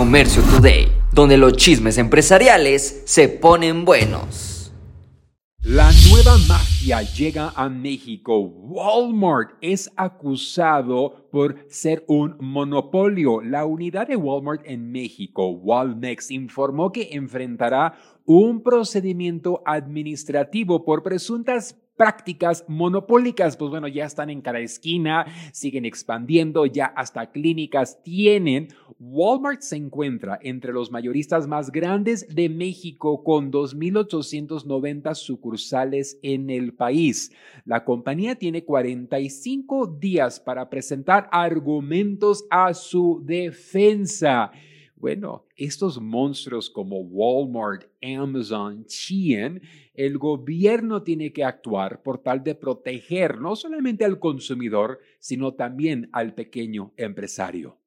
Comercio Today, donde los chismes empresariales se ponen buenos. La nueva magia llega a México. Walmart es acusado por ser un monopolio. La unidad de Walmart en México, Walmex, informó que enfrentará un procedimiento administrativo por presuntas prácticas monopólicas, pues bueno, ya están en cada esquina, siguen expandiendo, ya hasta clínicas tienen. Walmart se encuentra entre los mayoristas más grandes de México con 2.890 sucursales en el país. La compañía tiene 45 días para presentar argumentos a su defensa. Bueno, estos monstruos como Walmart, Amazon, Shein, el gobierno tiene que actuar por tal de proteger no solamente al consumidor, sino también al pequeño empresario.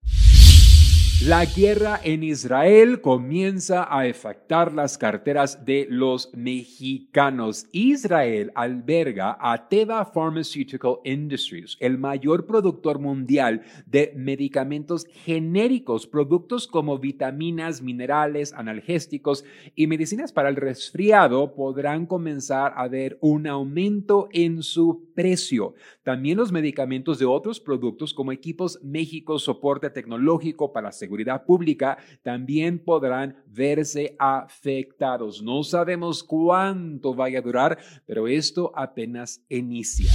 La guerra en Israel comienza a afectar las carteras de los mexicanos. Israel alberga a Teva Pharmaceutical Industries, el mayor productor mundial de medicamentos genéricos, productos como vitaminas, minerales, analgésicos y medicinas para el resfriado podrán comenzar a ver un aumento en su precio. También los medicamentos de otros productos como equipos México, soporte tecnológico para seguridad pública también podrán verse afectados. No sabemos cuánto vaya a durar, pero esto apenas inicia.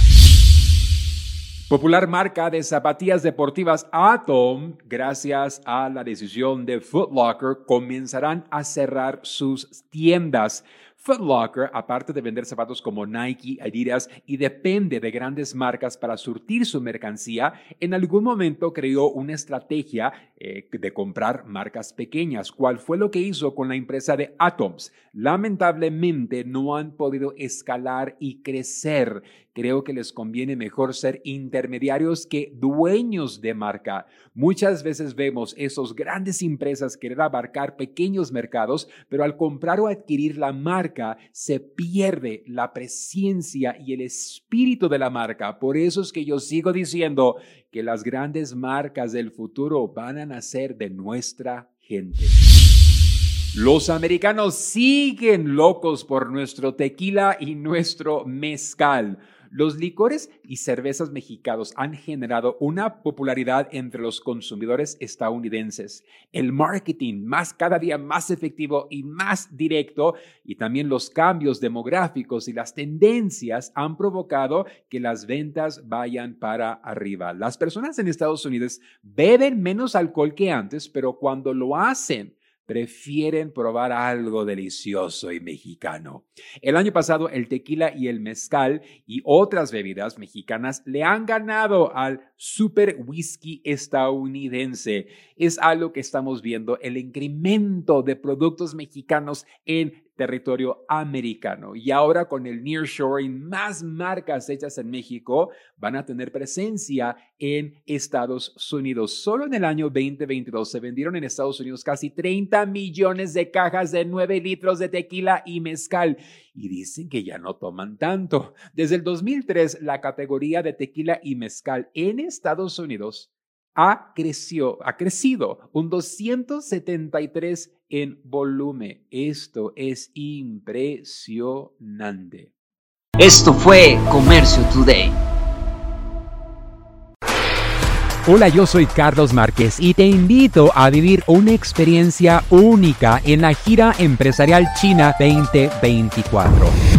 Popular marca de zapatillas deportivas Atom, gracias a la decisión de Foot Locker, comenzarán a cerrar sus tiendas. Foot Locker, aparte de vender zapatos como Nike, Adidas y depende de grandes marcas para surtir su mercancía, en algún momento creó una estrategia eh, de comprar marcas pequeñas, cual fue lo que hizo con la empresa de Atoms. Lamentablemente no han podido escalar y crecer. Creo que les conviene mejor ser intermediarios que dueños de marca. Muchas veces vemos esos grandes empresas querer abarcar pequeños mercados, pero al comprar o adquirir la marca se pierde la presencia y el espíritu de la marca. Por eso es que yo sigo diciendo que las grandes marcas del futuro van a nacer de nuestra gente. Los americanos siguen locos por nuestro tequila y nuestro mezcal. Los licores y cervezas mexicanos han generado una popularidad entre los consumidores estadounidenses. El marketing más cada día más efectivo y más directo y también los cambios demográficos y las tendencias han provocado que las ventas vayan para arriba. Las personas en Estados Unidos beben menos alcohol que antes, pero cuando lo hacen, prefieren probar algo delicioso y mexicano. El año pasado el tequila y el mezcal y otras bebidas mexicanas le han ganado al super whisky estadounidense. Es algo que estamos viendo, el incremento de productos mexicanos en territorio americano. Y ahora con el nearshoring, más marcas hechas en México van a tener presencia en Estados Unidos. Solo en el año 2022 se vendieron en Estados Unidos casi 30 millones de cajas de 9 litros de tequila y mezcal. Y dicen que ya no toman tanto. Desde el 2003, la categoría de tequila y mezcal en Estados Unidos ha, creció, ha crecido un 273 en volumen. Esto es impresionante. Esto fue Comercio Today. Hola, yo soy Carlos Márquez y te invito a vivir una experiencia única en la gira empresarial China 2024